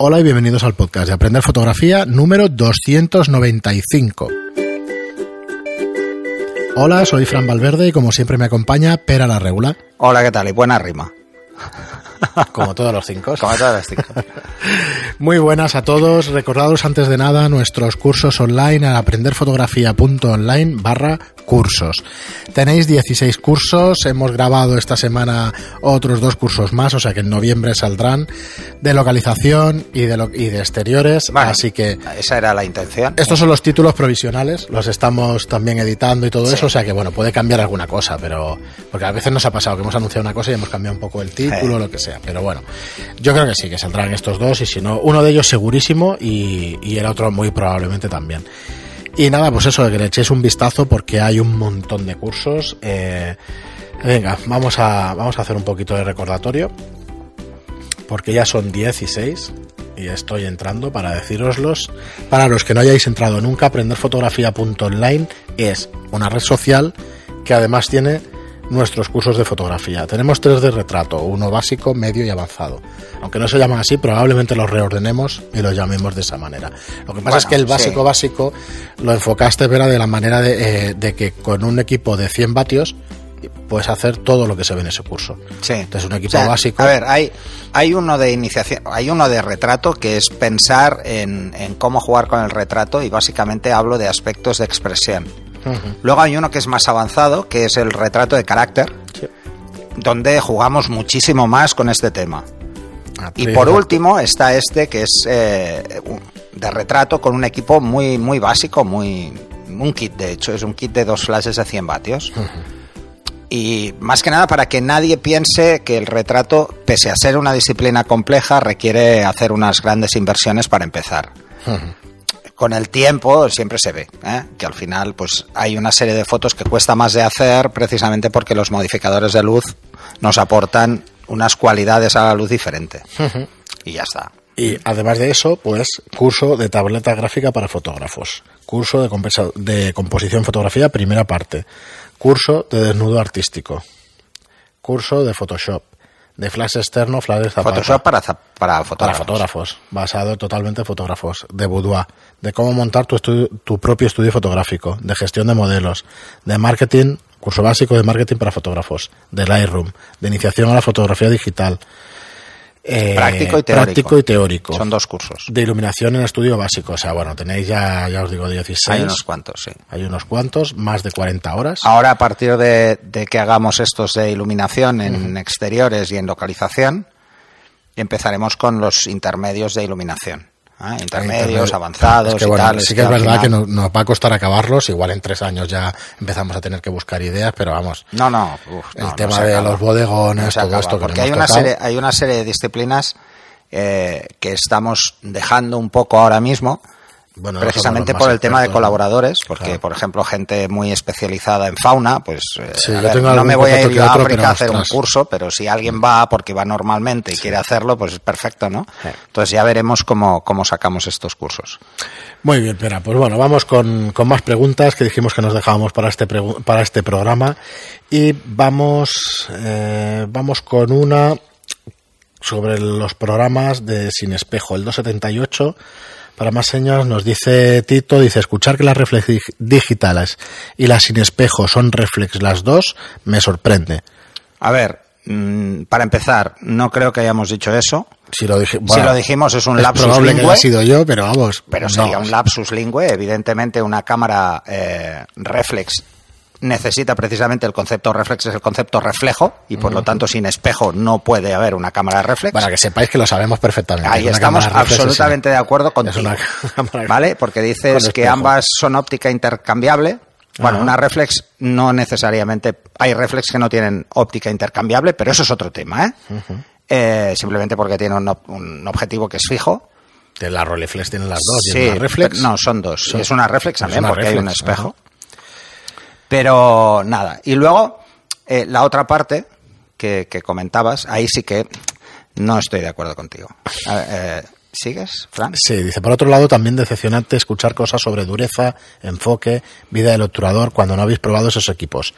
Hola y bienvenidos al podcast de Aprender Fotografía número 295. Hola, soy Fran Valverde y como siempre me acompaña Pera la Regula. Hola, ¿qué tal? Y buena rima. Como todos los cinco. Como todos los cinco. Muy buenas a todos. Recordados antes de nada nuestros cursos online a aprenderfotografía.online barra cursos. Tenéis 16 cursos. Hemos grabado esta semana otros dos cursos más, o sea que en noviembre saldrán de localización y de, lo, y de exteriores. Bueno, así que esa era la intención. estos son los títulos provisionales. Los estamos también editando y todo Sí. eso, o sea que bueno, puede cambiar alguna cosa, pero porque a veces nos ha pasado que hemos anunciado una cosa y hemos cambiado un poco el título, Sí. lo que sea. Pero bueno, yo creo que sí, que saldrán estos dos y si no, uno de ellos segurísimo y, y el otro muy probablemente también. Y nada, pues eso, que le echéis un vistazo porque hay un montón de cursos. Eh, venga, vamos a, vamos a hacer un poquito de recordatorio. Porque ya son 16 y estoy entrando para deciroslos. Para los que no hayáis entrado nunca, aprenderfotografía.online es una red social que además tiene nuestros cursos de fotografía. Tenemos tres de retrato, uno básico, medio y avanzado. Aunque no se llaman así, probablemente los reordenemos y los llamemos de esa manera. Lo que pasa Bueno, es que el sí. básico básico lo enfocaste, Vera, de la manera de, eh, de que con un equipo de 100 vatios puedes hacer todo lo que se ve en ese curso. Sí. Entonces, un equipo O sea, básico. A ver, hay, hay uno de iniciación, hay uno de retrato que es pensar en, en cómo jugar con el retrato y básicamente hablo de aspectos de expresión. Luego hay uno que es más avanzado, que es el retrato de carácter, Sí. donde jugamos muchísimo más con este tema. Y Actriz, por último está este que es eh, de retrato con un equipo muy muy básico, muy un kit de hecho, es un kit de dos flashes de 100 vatios. Y más que nada para que nadie piense que el retrato, pese a ser una disciplina compleja, requiere hacer unas grandes inversiones para empezar. Con el tiempo siempre se ve ¿eh? que al final pues hay una serie de fotos que cuesta más de hacer precisamente porque los modificadores de luz nos aportan unas cualidades a la luz diferente. Y ya está. Y además de eso, pues curso de tableta gráfica para fotógrafos, curso de, composición fotografía, primera parte, curso de desnudo artístico, curso de Photoshop, de flash externo, flash de zapata. Photoshop para, para para fotógrafos. fotógrafos, basado totalmente en fotógrafos, de boudoir, de cómo montar tu, estudio- tu propio estudio fotográfico, de gestión de modelos, de marketing, curso básico de marketing para fotógrafos, de Lightroom, de iniciación a la fotografía digital, eh, Práctico y teórico. práctico y teórico, Son dos cursos. de iluminación en estudio básico, o sea, bueno, tenéis ya, ya os digo, 16, Hay unos cuantos, sí. hay unos cuantos, más de 40 horas. Ahora, a partir de, de que hagamos estos de iluminación en exteriores y en localización, empezaremos con los intermedios de iluminación. ¿Eh? Intermedios, Internet. avanzados Es que, y bueno, tal. Sí que es verdad final- que no- nos va a costar acabarlos, igual en tres años ya empezamos a tener que buscar ideas, pero vamos, No, no. uf, el no, tema de los bodegones, No todo esto que Porque hay una, tocado. serie, hay una serie de disciplinas eh, que estamos dejando un poco ahora mismo. Bueno, precisamente por el tema de colaboradores, porque Claro. por ejemplo gente muy especializada en fauna, pues eh, Sí, a yo ver, tengo no me voy a ir a África a hacer un curso, pero si alguien va porque va normalmente y quiere hacerlo, pues es perfecto, ¿no? Sí. Entonces ya veremos cómo, cómo sacamos estos cursos. Muy bien, espera, pues bueno, vamos con, con más preguntas que dijimos que nos dejábamos para este, para este programa y vamos, eh, vamos con una sobre los programas de Sin Espejo, el 278. Para más señas nos dice Tito, dice, escuchar que las reflex dig- digitales y las sin espejo son reflex las dos, me sorprende. A ver, mm, para empezar, no creo que hayamos dicho eso. Si lo, si dijimos es un es lapsus probable que lingüe, haya sido yo, pero vamos. pero no. sería un lapsus lingüe. Evidentemente, una cámara eh, reflex necesita precisamente el concepto reflex, es el concepto reflejo, y por lo tanto, sin espejo no puede haber una cámara reflex. Para que sepáis que lo sabemos perfectamente. Ahí Es estamos absolutamente de acuerdo una contigo. ¿Vale? Porque Con dices que ambas son óptica intercambiable. Bueno, una reflex no necesariamente. Hay reflex que no tienen óptica intercambiable, pero eso es otro tema, ¿eh? Eh, simplemente porque tiene un, ob- un objetivo que es fijo. De la Rolleiflex tienen las dos. Sí, es una reflex. no, son dos. Es una reflex también una porque hay un espejo. Pero nada. Y luego, eh, la otra parte que, que comentabas, ahí sí que no estoy de acuerdo contigo. Eh, ¿Sigues, Fran? Sí, dice, por otro lado, también decepcionante escuchar cosas sobre dureza, enfoque, vida del obturador cuando no habéis probado esos equipos.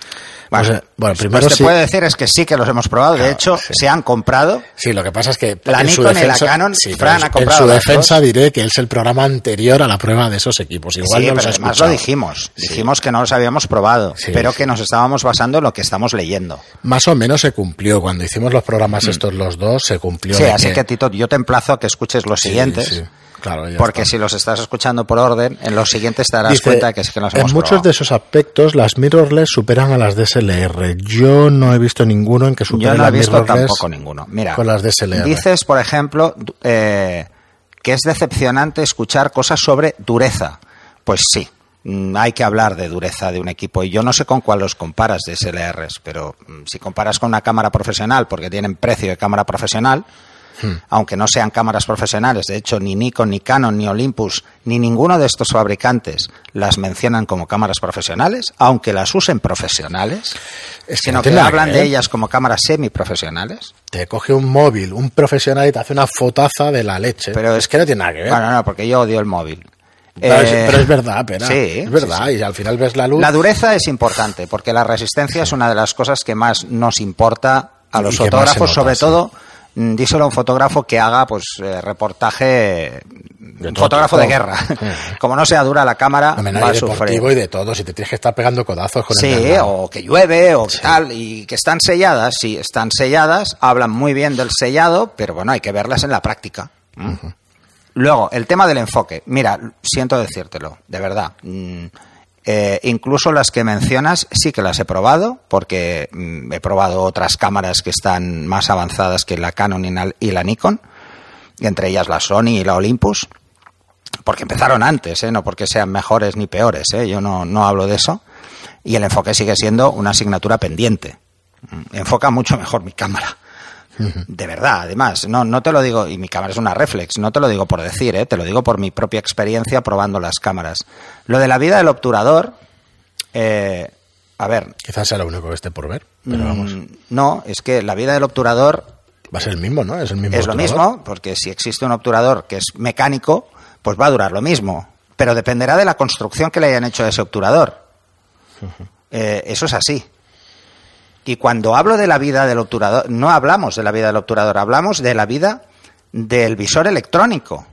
Bueno, Pues, bueno, Lo primero que te sí. puedo decir es que sí que los hemos probado. De Claro, hecho, sí. se han comprado. Sí, lo que pasa es que La en su Nikon y la defensa, Canon, sí, Fran ha en comprado su las defensa diré que es el programa anterior a la prueba de esos equipos. Igual sí, no los pero he además lo dijimos. Dijimos que no los habíamos probado, pero que nos estábamos basando en lo que estamos leyendo. Más o menos se cumplió. Cuando hicimos los programas estos los dos, se cumplió. Mm. Sí, de así que Tito, yo te emplazo a que escuches los Siguientes. sí. Claro, Porque está. si los estás escuchando por orden, en los siguientes te darás Dice, cuenta que sí que hemos en muchos probado. de esos aspectos las mirrorless superan a las DSLR. Yo no he visto ninguno en que supere Yo no he las visto tampoco ninguno. Mira, con las DSLR. dices, por ejemplo, eh, que es decepcionante escuchar cosas sobre dureza. Pues sí, mm, hay que hablar de dureza de un equipo. Y yo no sé con cuál los comparas de SLRs, pero mm, si comparas con una cámara profesional, porque tienen precio de cámara profesional, Hmm. aunque no sean cámaras profesionales, de hecho ni Nikon, ni Canon, ni Olympus, ni ninguno de estos fabricantes las mencionan como cámaras profesionales, aunque las usen profesionales, Es que sino no que hablan que de ellas como cámaras semiprofesionales. Te coge un móvil, un profesional y te hace una fotaza de la leche. Pero es que no tiene nada que ver. Bueno, no, porque yo odio el móvil. pero, es, Eh, pero es verdad, pera. sí, es verdad. sí, Y al final ves la luz. La dureza es importante, porque la resistencia es una de las cosas que más nos importa a los fotógrafos, nota, sobre todo, díselo a un fotógrafo que haga pues eh, reportaje, un fotógrafo tipo. de guerra. Como no sea dura la cámara, no, va a sufrir. y de todo. Si te tienes que estar pegando codazos con Sí, o que llueve, o Sí. tal, y que están selladas, sí, están selladas, hablan muy bien del sellado, pero bueno, hay que verlas en la práctica. ¿Mm? Luego, el tema del enfoque. Mira, siento decírtelo, de verdad. Eh, incluso las que mencionas sí que las he probado, porque mm, he probado otras cámaras que están más avanzadas que la Canon y la- Nikon, entre ellas la Sony y la Olympus porque empezaron antes, ¿eh? no porque sean mejores ni peores, ¿eh? yo no, no hablo de eso. Y el enfoque sigue siendo una asignatura pendiente. Mm, Enfoca mucho mejor mi cámara. De verdad, además, no, no te lo digo, y mi cámara es una reflex, no te lo digo por decir, ¿eh? te lo digo por mi propia experiencia probando las cámaras. Lo de la vida del obturador, eh, a ver, Quizás sea lo único que esté por ver. Pero vamos. mm, no, es que la vida del obturador Va a ser el mismo, ¿no? Es el mismo. es lo mismo, porque si existe un obturador que es mecánico, pues va a durar lo mismo. Pero dependerá de la construcción que le hayan hecho a ese obturador. Eh, eso es así. Y cuando hablo de la vida del obturador, no hablamos de la vida del obturador, hablamos de la vida del visor electrónico,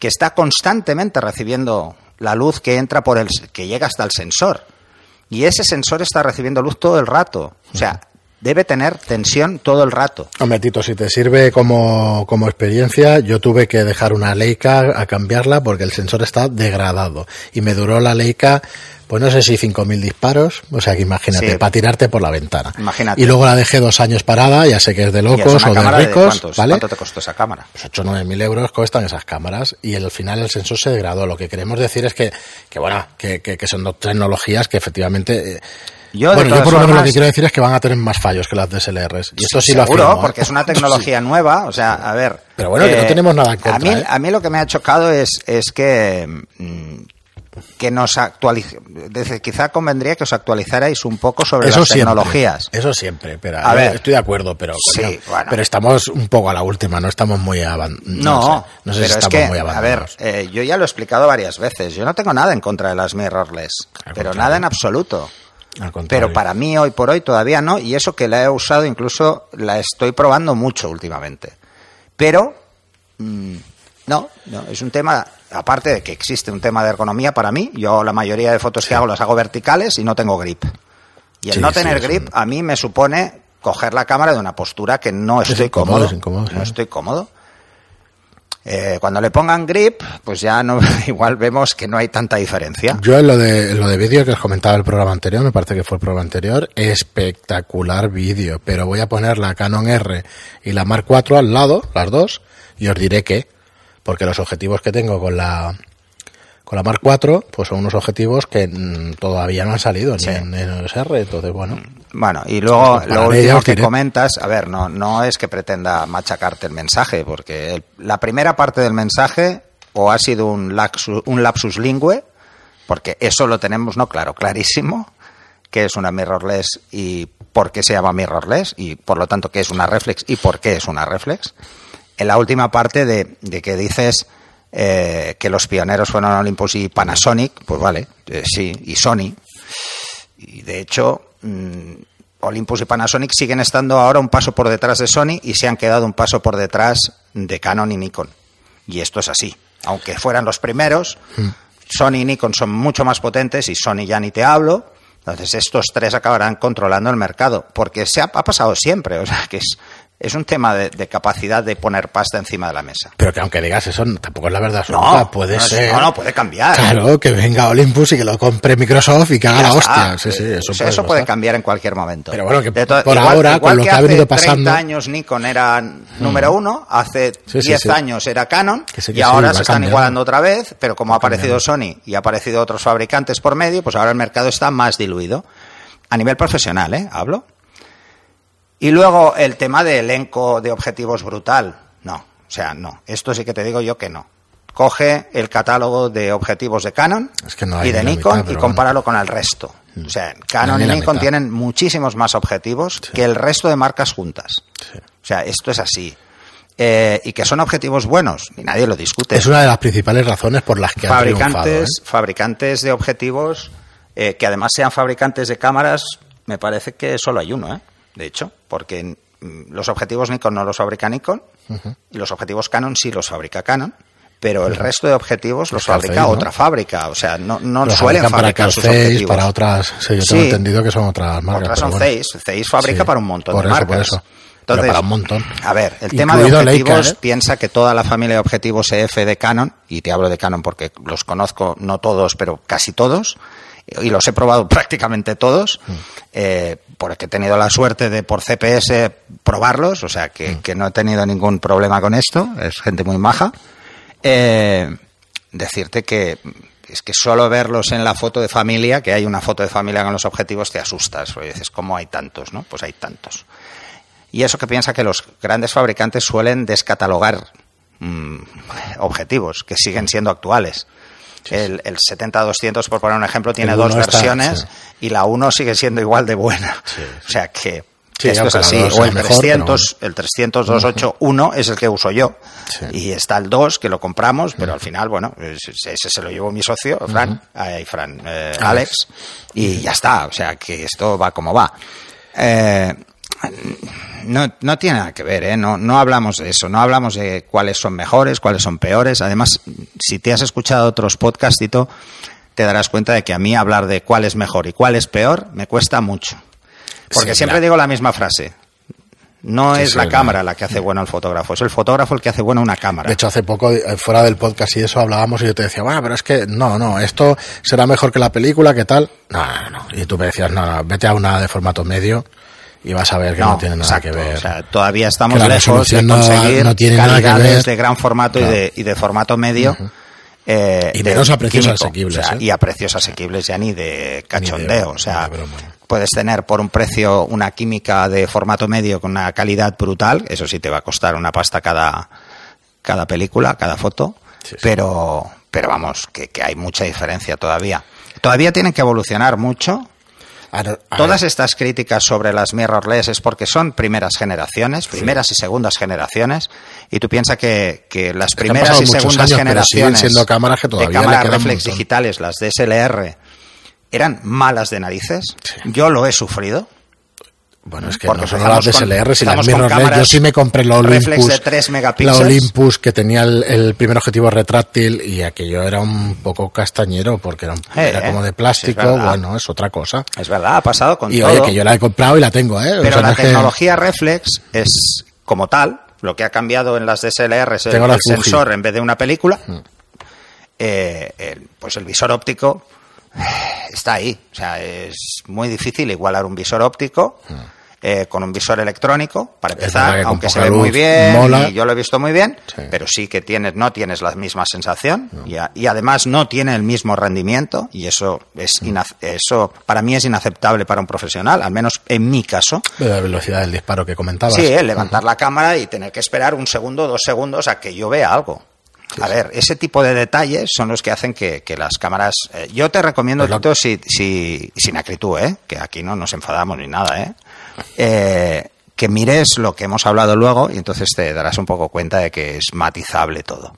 que está constantemente recibiendo la luz que entra por el que llega hasta el sensor. Y ese sensor está recibiendo luz todo el rato. O sea, debe tener tensión todo el rato. Hombre, Tito, si te sirve como, como experiencia, yo tuve que dejar una Leica a cambiarla porque el sensor está degradado. Y me duró la Leica, pues no sé si 5.000 disparos, o sea que imagínate, Sí. para tirarte por la ventana. Imagínate. Y luego la dejé dos años parada, ya sé que es de es locos o de ricos, cuántos? ¿vale? ¿Cuánto te costó esa cámara? Pues 8 o 9 mil euros cuestan esas cámaras y al final el sensor se degradó. Lo que queremos decir es que, que bueno, que, que, que son dos tecnologías que efectivamente... eh, Yo, bueno, yo por lo menos lo que quiero decir es que van a tener más fallos que las DSLRs. Y esto sí, lo afirmo, ¿eh? porque es una tecnología nueva, o sea, a ver... eh, Pero bueno, que no tenemos nada en contra, A mí, ¿eh? a mí lo que me ha chocado es, es que... mm, que nos actualice, quizá convendría que os actualizarais un poco sobre Eso las siempre, tecnologías. Eso siempre, pero A ver. estoy de acuerdo, pero Sí, coño, bueno. pero estamos un poco a la última, no estamos muy avan- No, sé, no sé pero si es estamos que, muy a ver, abandonados. eh, yo ya lo he explicado varias veces. Yo no tengo nada en contra de las mirrorless, Al pero contrario. nada en absoluto. Pero para mí hoy por hoy todavía no, y eso que la he usado incluso la estoy probando mucho últimamente. Pero mm, no, no, es un tema, aparte de que existe un tema de ergonomía para mí, yo la mayoría de fotos que hago las hago verticales y no tengo grip. Y el Sí, no tener grip un- a mí me supone coger la cámara de una postura que no Es estoy incómodo, cómodo. es incómodo, no estoy cómodo. Eh, cuando le pongan grip, pues ya no, igual vemos que no hay tanta diferencia. Yo en lo de, lo de vídeo que os comentaba el programa anterior, me parece que fue el programa anterior, espectacular vídeo, pero voy a poner la Canon R y la Mark IV al lado, las dos, y os diré que, porque los objetivos que tengo con la con la Mark IV, pues son unos objetivos que mm, todavía no han salido Sí. ni en, en el SR, entonces bueno, Bueno, y luego Pues lo último que comentas, a ver, no, no es que pretenda machacarte el mensaje, porque el- la primera parte del mensaje o ha sido un lapsus, un lapsus lingüe, porque eso lo tenemos no claro, clarísimo, que es una mirrorless y por qué se llama mirrorless y por lo tanto qué es una reflex y por qué es una reflex. en la última parte de, de que dices eh, que los pioneros fueron Olympus y Panasonic, pues vale, eh, sí, y Sony. Y de hecho, mm, Olympus y Panasonic siguen estando ahora un paso por detrás de Sony y se han quedado un paso por detrás de Canon y Nikon. Y esto es así. Aunque fueran los primeros, Sony y Nikon son mucho más potentes y Sony ya ni te hablo. Entonces estos tres acabarán controlando el mercado, porque se ha, ha pasado siempre, o sea que es, es un tema de, de, capacidad de poner pasta encima de la mesa. Pero que aunque digas eso, tampoco es la verdad absoluta. No, puede no, ser. No, no, puede cambiar. Claro, que venga Olympus y que lo compre Microsoft y que haga la hostia. Sí, sí, eso, puede, eso puede cambiar en cualquier momento. Pero bueno, que por igual- ahora, igual con lo que, ha hace venido pasando. 30 años Nikon era número uno, hace Sí, sí, 10 sí. años era Canon, Que sí, que y ahora se están cambiando. igualando otra vez, pero como ha aparecido Sony y ha aparecido otros fabricantes por medio, pues ahora el mercado está más diluido. A nivel profesional, ¿eh? Hablo. Y luego el tema de elenco de objetivos brutal. No, o sea, no. Esto sí que te digo yo que no. Coge el catálogo de objetivos de Canon Es que no hay y de Nikon mitad, y compáralo con el resto. O sea, Canon y Nikon tienen muchísimos más objetivos que el resto de marcas juntas. Sí. O sea, esto es así. Eh, y que son objetivos buenos, y nadie lo discute. Es una de las principales razones por las que han fabricantes, ¿eh? fabricantes de objetivos eh, que además sean fabricantes de cámaras, me parece que solo hay uno, ¿eh? De hecho, porque mm, los objetivos Nikon no los fabrica Nikon y los objetivos Canon sí los fabrica Canon. Pero el resto de objetivos los fabrica otra fábrica, o sea, no, no Los suelen fabrican para fabricar sus objetivos. para otras. Sí, yo Sí. tengo entendido que son otras marcas. Otras son bueno. Zeiss. Zeiss fabrica Sí, para un montón por de eso, marcas. por eso. Pero Entonces, para un montón. A ver, el tema de objetivos, Leica, ¿eh? piensa que toda la familia de objetivos EF de Canon, y te hablo de Canon porque los conozco, no todos, pero casi todos, y los he probado prácticamente todos, Mm. eh, porque he tenido la suerte de por CPS probarlos, o sea que, Mm. que no he tenido ningún problema con esto, es gente muy maja. Eh, decirte que es que solo verlos en la foto de familia, que hay una foto de familia con los objetivos, te asustas, porque dices, ¿cómo hay tantos? ¿no? Pues hay tantos. Y eso que piensa que los grandes fabricantes suelen descatalogar mm, objetivos que siguen siendo actuales. El, el 70-200, por poner un ejemplo, tiene El dos está- sí. y la 1 sigue siendo igual de buena. Sí, O sea que Sí, esto es así. O el mejor, 300, el 300-281 es el que uso yo. Sí. Y está el 2 que lo compramos, pero al final, bueno, ese, se lo llevó mi socio, Fran, ay, Fran eh, Alex, y ya está. O sea que esto va como va. Eh, no, no tiene nada que ver, ¿eh? no, no hablamos de eso, no hablamos de cuáles son mejores, cuáles son peores. Además, si te has escuchado otros podcasts, Tito, te darás cuenta de que a mí hablar de cuál es mejor y cuál es peor me cuesta mucho. Porque Sí, siempre digo la misma frase. No Sí, es sí, la cámara la que hace bueno al fotógrafo, es el fotógrafo el que hace bueno una cámara. De hecho, hace poco, eh, fuera del podcast y eso, hablábamos y yo te decía, bueno, pero es que no, no, esto será mejor que la película, ¿qué tal? No, no, no. Y tú me decías, no, no, vete a una de formato medio y vas a ver que no, tiene nada exacto, que ver. O sea, todavía estamos lejos de no- conseguir no tiene nada que calidades ver. de gran formato y, de, y de formato medio. eh, Y de menos a precios químico. asequibles, O sea, ¿eh? Y a precios asequibles ya ni de cachondeo. o sea, ni de broma. puedes tener por un precio una química de formato medio con una calidad brutal. Eso sí te va a costar una pasta cada, cada película, cada foto. Sí, sí. Pero, pero vamos, que, que hay mucha diferencia todavía. Todavía tienen que evolucionar mucho. A ver, a Todas ver, estas críticas sobre las mirrorless es porque son primeras generaciones, primeras y segundas generaciones, y tú piensas que, que las primeras y segundas años, generaciones siendo cámaras que de todavía cámaras reflex digitales, las DSLR, eran malas de narices. Sí. Yo lo he sufrido. Bueno, es que Porque no solo las con- DSLR, si las con mirrorless, yo sí me compré la Olympus, de 3 la. Olympus que tenía el, el primer objetivo retráctil y aquello era un poco castañero porque era, un- Eh, era como eh. de Sí, plástico, es bueno, es otra cosa. Es verdad, ha pasado con Y todo. oye, que yo la he comprado y la tengo, ¿eh? O Pero no la que- tecnología reflex es como tal, lo que ha cambiado en las DSLR es el, la sensor en vez de una película. Eh, el- pues el visor óptico eh, está ahí. O sea, es muy difícil igualar un visor óptico eh, con un visor electrónico, para empezar, aunque se ve muy bien, mola. y yo lo he visto muy bien, Sí. pero sí que tienes, no tienes la misma sensación y, a- y además no tiene el mismo rendimiento y eso es inac- eso para mí es inaceptable para un profesional, al menos en mi caso. de la velocidad del disparo que comentabas. Sí, eh, levantar la cámara y tener que esperar un segundo, dos segundos a que yo vea algo. A ver, ese tipo de detalles son los que hacen que, que las cámaras... eh, yo te recomiendo, Pues Tito, si, si, sin acritud, ¿eh? que aquí no nos enfadamos ni nada, ¿eh? Eh, que mires lo que hemos hablado luego y entonces te darás un poco cuenta de que es matizable todo.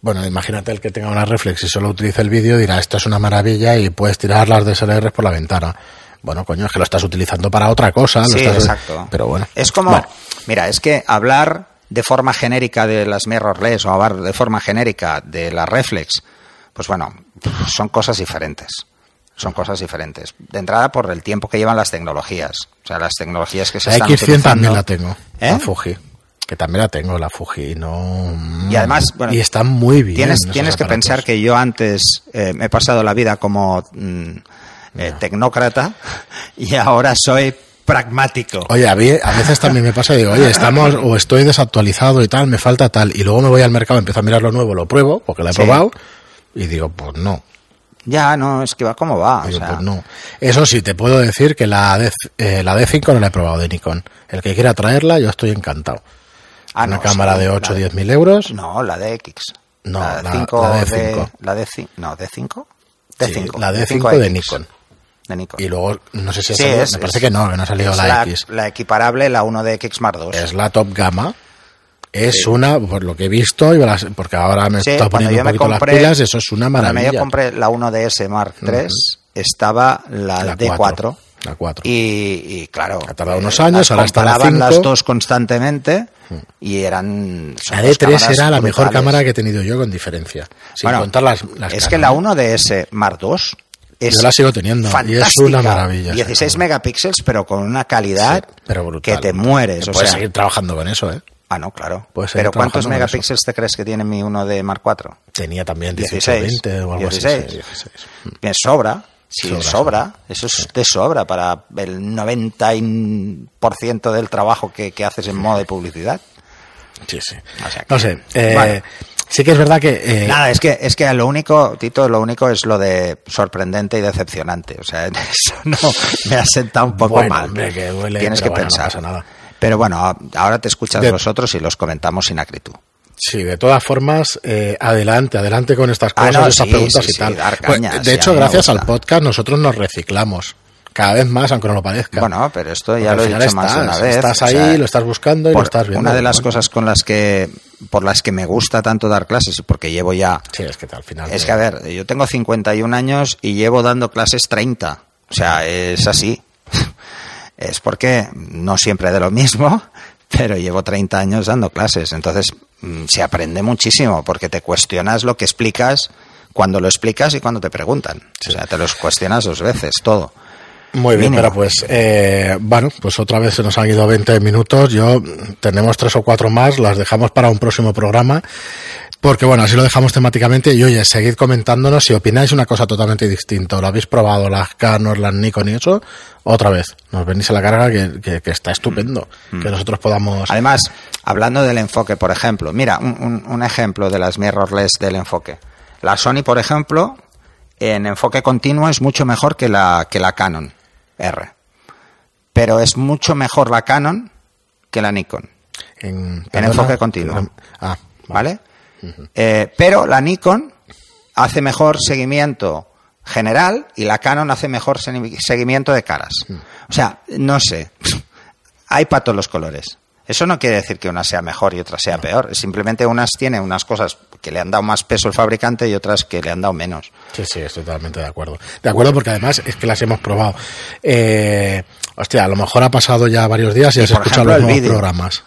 Bueno, imagínate el que tenga una reflex y solo utilice el vídeo dirá esto es una maravilla y puedes tirar las DSLR por la ventana. Bueno, coño, es que lo estás utilizando para otra cosa. Sí, lo estás... exacto. Pero bueno. Es como, Bueno, mira, es que hablar de forma genérica de las mirrorless o hablar de forma genérica de la reflex, pues bueno, son cosas diferentes. Son cosas diferentes. De entrada por el tiempo que llevan las tecnologías. O sea, las tecnologías que se la están X100 utilizando. también la tengo. ¿Eh? La Fuji. Que también la tengo, la Fuji. No... Y además, bueno, y está muy bien. Tienes, tienes que pensar que yo antes eh, me he pasado la vida como mm, eh, tecnócrata y ahora soy pragmático. Oye, a, mí- a veces también me pasa digo, oye, estamos o estoy desactualizado y tal, me falta tal. Y luego me voy al mercado, empiezo a mirar lo nuevo, lo pruebo, porque lo he Sí. probado, y digo, pues no. Ya, no, es que va como va. o Digo, sea, pues no. Eso sí, te puedo decir que la, D, eh, la D5 no la he probado de Nikon. El que quiera traerla, yo estoy encantado. ah, Una no, cámara sí, de la 8 o 10 mil euros. No, la de X. No, la, la- 5 la de D5. La D no, D5. Sí, D5. la D5 de X. Nikon. De Nikon. Y luego, no sé si ha Sí, salido- es- me parece es- que no, que no ha salido la, la, X. la equiparable, la 1 de X Mark II. Es la top gama. Es una, por lo que he visto, y las- porque ahora me Sí, cuando poniendo un poquito compré- las pilas, eso es una Cuando maravilla. yo compré la 1DS Mark III, estaba la, La D4. cuatro, la cuatro. Y, y claro, Ha tardado unos años, ahora está la comparaban las 5. dos constantemente y eran. La dos D3 cámaras era la mejor cámara que he tenido yo con diferencia. Sin Bueno, contar las, las es Canon, que la ¿eh? 1DS Mark II es Yo la sigo teniendo, y es fantástica. una maravilla esa 16 cámara. megapíxeles, pero con una calidad Sí, pero brutal. que te mueres. Que o puedes sea, seguir trabajando con eso, ¿eh? Ah, no, claro. Pero ¿cuántos megapíxeles te crees que tiene mi 1 de Mark IV? Tenía también 18, 16, 20 o algo 16. así. sí, 16. Me sobra. Sí, Sobra, sobra. Eso es de sobra para el 90% del trabajo que, que haces en moda y publicidad. Sí, sí. O sea que- No sé. eh, Bueno. Sí que es verdad que... eh, Nada, es que, es que lo único, Tito, lo único es lo de sorprendente y decepcionante. O sea, eso no me ha sentado un poco Bueno, mal. hombre, que duele, Tienes que bueno, no pensar. pasa nada. Pero bueno, ahora te escuchas De- vosotros y los comentamos sin acritud. Sí, de todas formas, eh, adelante, adelante con estas Ah, cosas, no, estas sí, preguntas sí, y sí, tal. Pues, de hecho, gracias al podcast nosotros nos reciclamos. Cada vez más, aunque no lo parezca. Bueno, pero esto ya lo he dicho más de una vez. Estás o ahí, sea, lo estás buscando y lo estás viendo. Una de las cosas con las que, por las que me gusta tanto dar clases porque llevo ya Sí, es que al final... Es que, a ver, yo tengo 51 años y llevo dando clases 30. O sea, es así. Es porque no siempre de lo mismo, pero llevo 30 años dando clases. Entonces, mm, se aprende muchísimo porque te cuestionas lo que explicas cuando lo explicas y cuando te preguntan. O sea, te los cuestionas dos veces, todo. Muy bien, pero pues, eh, bueno, pues otra vez se nos han ido 20 minutos. Yo tenemos tres o cuatro más, las dejamos para un próximo programa. Porque bueno, así lo dejamos temáticamente. Y oye, seguid comentándonos si opináis una cosa totalmente distinta. ¿Lo habéis probado las Canon, las Nikon y eso? Otra vez, nos venís a la carga que, que- que está estupendo. Mm. Que nosotros podamos. Además, hablando del enfoque, por ejemplo, mira, un, un- un ejemplo de las mirrorless del enfoque. La Sony, por ejemplo, en enfoque continuo es mucho mejor que la, que la Canon R. Pero es mucho mejor la Canon que la Nikon, En, en enfoque continuo. Ah, ¿vale? Eh, pero la Nikon hace mejor seguimiento general y la Canon hace mejor se- seguimiento de caras. O sea, no sé. Hay para todos los colores. Eso no quiere decir que una sea mejor y otra sea peor. Simplemente unas tienen unas cosas que le han dado más peso el fabricante y otras que le han dado menos. Sí, sí, estoy totalmente de acuerdo. De acuerdo, porque además es que las hemos probado. Eh, hostia, a lo mejor ha pasado ya varios días y, Y, has escuchado ejemplo, los nuevos programas.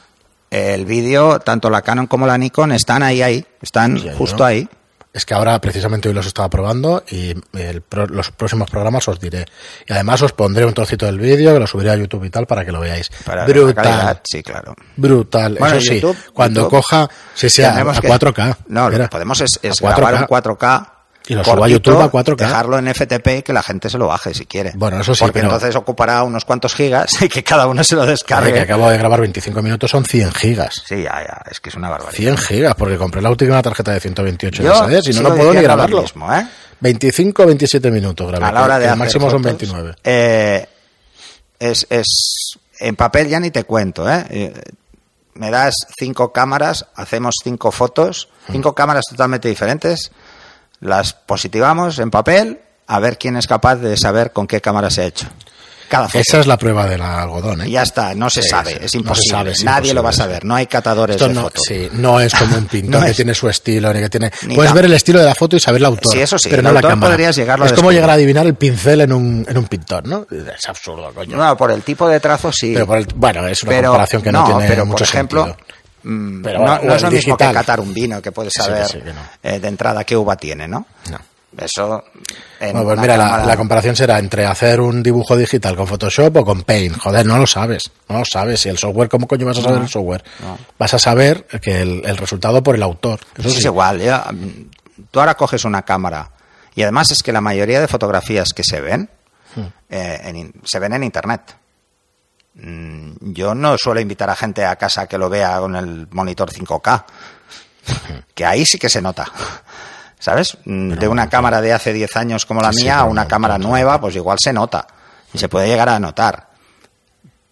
El vídeo, tanto la Canon como la Nikon, están ahí, ahí. Están justo ahí. Es que ahora precisamente hoy los estaba probando y el los próximos programas os diré. Y además os pondré un trocito del vídeo que lo subiré a YouTube y tal para que lo veáis. Para brutal. calidad, sí, claro. Brutal. Bueno, Eso sí, YouTube- cuando YouTube, coja, sí, sí, a, Tendremos a que- 4K. No, lo que podemos es, es a 4K. grabar un 4K. Y lo subo a YouTube a 4K. Dejarlo en FTP y que la gente se lo baje si quiere. Bueno, eso sí, Porque pero- entonces ocupará unos cuantos gigas y que cada uno se lo descargue. que acabo de grabar 25 minutos, son 100 gigas. Sí, ya, ya, es que es una barbaridad. 100 gigas, porque compré la última tarjeta de 128 Yo SD, si no, no puedo ni grabarlo. mismo, ¿eh? 25 27 minutos grabé. A la hora de el máximo son fotos, 29. eh, es, es en papel ya ni te cuento, ¿eh? Eh, Me das cinco cámaras, hacemos cinco fotos, cinco cámaras totalmente diferentes, las positivamos en papel, a ver quién es capaz de saber con qué cámara se ha hecho. cada foto. Esa es la prueba del algodón, ¿eh? Y ya está, no se Sí, sabe, es no imposible. se sabe, es Nadie lo va a imposible, saber, no hay catadores Esto de no, fotos. sí, no es como un pintor No que es- tiene su estilo, ni que tiene. Ni Puedes ver el estilo de la foto y saber el autor. Sí, eso sí, pero el no la autor cámara. podrías llegarlo a Es como llegar a adivinar el pincel en un, en un pintor, ¿no? Es absurdo, coño. No, por el tipo de trazo sí. Pero por el- bueno, es una Pero- comparación que no, tiene pero mucho por ejemplo, sentido. Mm, Pero no, es lo mismo que digital. catar un vino, que puedes Que sí, que saber sí, que no. eh, de entrada qué uva tiene, ¿no? No. Eso. Bueno, pues mira, la, cámara- la comparación será entre hacer un dibujo digital con Photoshop o con Paint. Joder, no lo sabes. No lo sabes. Si el software, ¿cómo coño vas a saber No, el software? no. Vas a saber que el, el resultado por el autor. Eso Eso sí. es igual. ya, tú ahora coges una cámara y además es que la mayoría de fotografías que se ven Hmm. eh, en se ven en internet. Mm, Yo no suelo invitar a gente a casa que lo vea con el monitor 5K, que ahí sí que se nota. ¿Sabes? Mm, de una cámara de hace 10 años como la Sí, mía a una no, cámara nueva, pues igual se nota. Y se puede llegar a notar.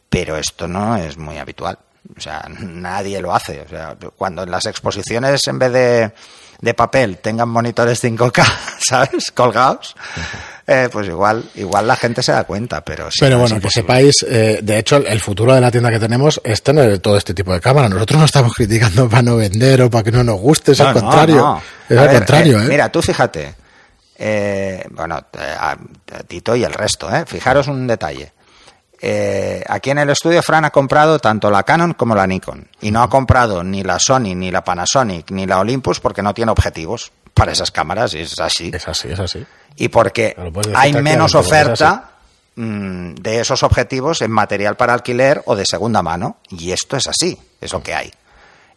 Pero esto no es muy habitual. O sea, nadie lo hace. O sea, cuando en las exposiciones en vez de, de papel tengan monitores 5K, ¿sabes? Colgados, eh, pues igual, igual la gente se da cuenta, pero sí, Pero no bueno, que sepáis, eh, de hecho, el futuro de la tienda que tenemos es tener todo este tipo de cámaras. Nosotros no estamos criticando para no vender o para que no nos guste, es No, al contrario. no. Es A al ver, contrario, ¿eh? Mira, tú fíjate. eh, bueno, eh, a- a Tito y el resto, ¿eh? Fijaros un detalle. Eh, aquí en el estudio Fran ha comprado tanto la Canon como la Nikon y no ha comprado ni la Sony, ni la Panasonic, ni la Olympus porque no tiene objetivos para esas cámaras y es así. Es así, es así. Y porque hay menos es oferta mm, de esos objetivos en material para alquiler o de segunda mano. Y esto es así, es lo que hay.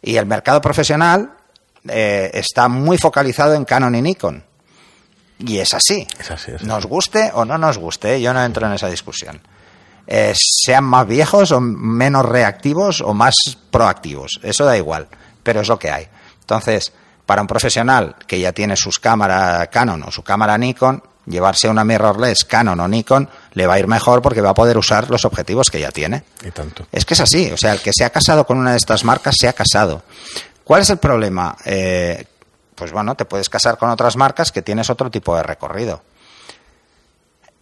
Y el mercado profesional eh, está muy focalizado en Canon y Nikon. Y es así. Es así, es así. Nos guste o no nos guste, yo no entro en esa discusión. Eh, sean más viejos o menos reactivos o más proactivos, eso da igual, pero es lo que hay. Entonces, para un profesional que ya tiene sus cámaras Canon o su cámara Nikon, llevarse una mirrorless Canon o Nikon le va a ir mejor porque va a poder usar los objetivos que ya tiene. Y tanto. Es que es así, o sea, el que se ha casado con una de estas marcas se ha casado. ¿Cuál es el problema? Eh, pues bueno, te puedes casar con otras marcas que tienes otro tipo de recorrido.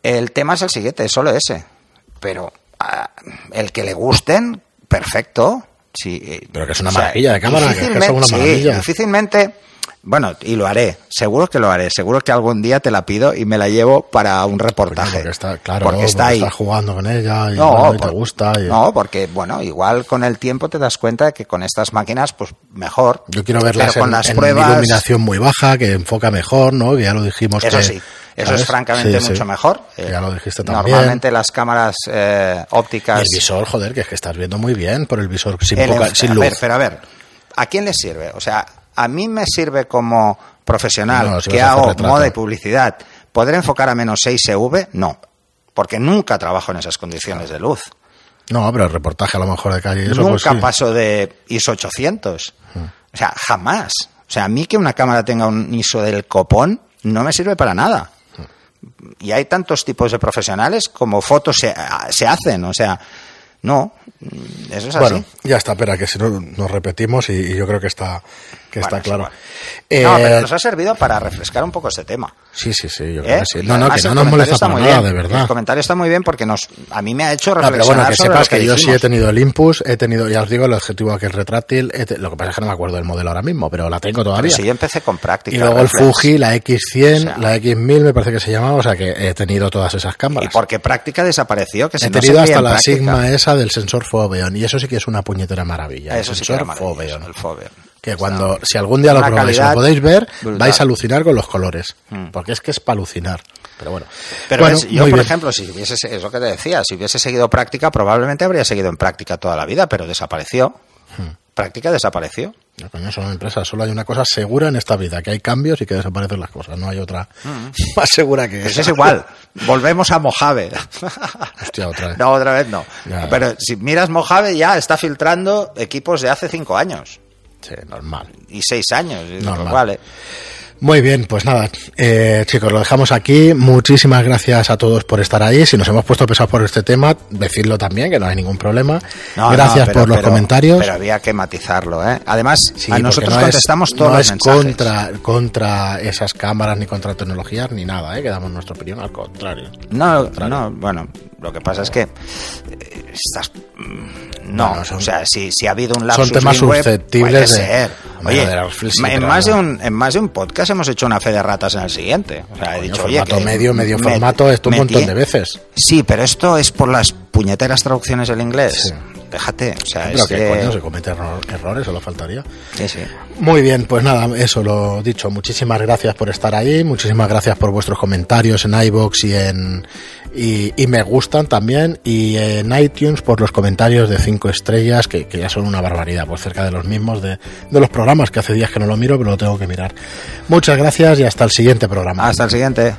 El tema es el siguiente, es solo ese. Pero ah, el que le gusten, perfecto. Sí, eh, Pero que es una maravilla de cámara, que es una sí, maravilla. difícilmente, bueno, y lo haré, seguro que lo haré, seguro que algún día te la pido y me la llevo para un reportaje. Porque está, claro, porque está ahí. estás jugando con ella y, No, bueno, y te gusta. y- no, porque bueno, igual con el tiempo te das cuenta de que con estas máquinas, pues mejor. Yo quiero verlas con en, las en pruebas, iluminación muy baja, que enfoca mejor, ¿no? Que ya lo dijimos. Eso que- sí, eso ¿sabes? es francamente Sí, sí. mucho mejor. Ya lo dijiste también. Normalmente las cámaras eh, Y ópticas. el visor, joder, que es que estás viendo muy bien por el visor sin, el poca- sin a luz. ver, pero a ver, ¿a quién le sirve? O sea, a mí me sirve como profesional No, si que hago moda y publicidad. ¿Podré enfocar a menos 6 EV? No, porque nunca trabajo en esas condiciones de luz. No, pero el reportaje a lo mejor de calle eso, Nunca pues sí. paso de ISO 800. O sea, jamás. O sea, a mí que una cámara tenga un ISO del copón no me sirve para nada. Y hay tantos tipos de profesionales como fotos se, se hacen. O sea, no, eso es así. Ya está, espera, que si no nos repetimos y, y yo creo que está, que Bueno, está es claro. Eh, no, pero nos ha servido para refrescar un poco este tema. Sí, sí, sí, yo creo ¿eh? que sí. Y No, no, además que no nos molesta para muy nada, bien. de verdad. El comentario está muy bien porque nos, a mí me ha hecho No, pero reflexionar bueno, que sobre sepas que, que, yo sí he tenido el Impus, he tenido, ya os digo, el objetivo que es retráctil, he te- lo que pasa es que no me acuerdo del modelo ahora mismo, pero la tengo todavía. si yo empecé con práctica. y luego el reflex. Fuji, la X100, O sea, la X1000 me parece que se llamaba, o sea que he tenido todas esas Y cámaras. porque práctica desapareció, que si He tenido se hasta la práctica. Sigma esa del sensor Foveon, y eso sí que es una puñetera maravilla. Eso el sí sensor Foveon. el Foveon. Que cuando, si algún día lo probáis y lo podéis ver, brutal. vais a alucinar con los colores. Mm. Porque es que es para alucinar. Pero bueno. Pero Bueno, ves, yo, por bien. ejemplo, si hubiese, es lo que te decía, si hubiese seguido práctica, probablemente habría seguido en práctica toda la vida, pero desapareció. Práctica desapareció. No, coño, son empresas. Solo hay una cosa segura en esta vida, que hay cambios y que desaparecen las cosas. No hay otra más segura que Pues esa. es igual. Volvemos a Mojave. Hostia, otra vez. No, otra vez no. Ya. Pero si miras Mojave ya está filtrando equipos de hace cinco años Sí, normal. y seis años. Y Normal. pues vale. Muy bien, pues nada, eh, chicos, lo dejamos aquí. Muchísimas gracias a todos por estar ahí. Si nos hemos puesto pesados por este tema, decirlo también, que no hay ningún problema. No, gracias no, pero- por los pero- comentarios. Pero había que matizarlo, ¿eh? Además, Sí, a nosotros no es- contestamos todos no los es mensajes. contra, contra esas cámaras, ni contra tecnologías, ni nada, ¿eh? que damos nuestra opinión, al contrario. No, Contrario. no, bueno, lo que pasa es que eh, estás mm, no, Bueno, son- o sea, si, si ha habido un lapsus son temas susceptibles puede de- ser. Hombre, Oye, de la- sí, en más de un en más de un podcast hemos hecho una fe de ratas en el siguiente. O sea, he Coño, dicho, oye, formato que medio, medio me- formato, esto un montón de veces. Sí, pero esto es por las puñeteras traducciones del inglés. Sí. Déjate, o sea, Pero es que que- coño, se cometen error- errores, solo faltaría. sí, sí. Muy bien, pues nada, eso lo dicho. Muchísimas gracias por estar ahí, muchísimas gracias por vuestros comentarios en iBox y en y, y me gustan también y en iTunes por los comentarios de cinco estrellas que, que ya son una barbaridad, pues cerca de los mismos de, de los programas que hace días que no lo miro, pero lo tengo que mirar. Muchas gracias y hasta el siguiente programa. Hasta el siguiente.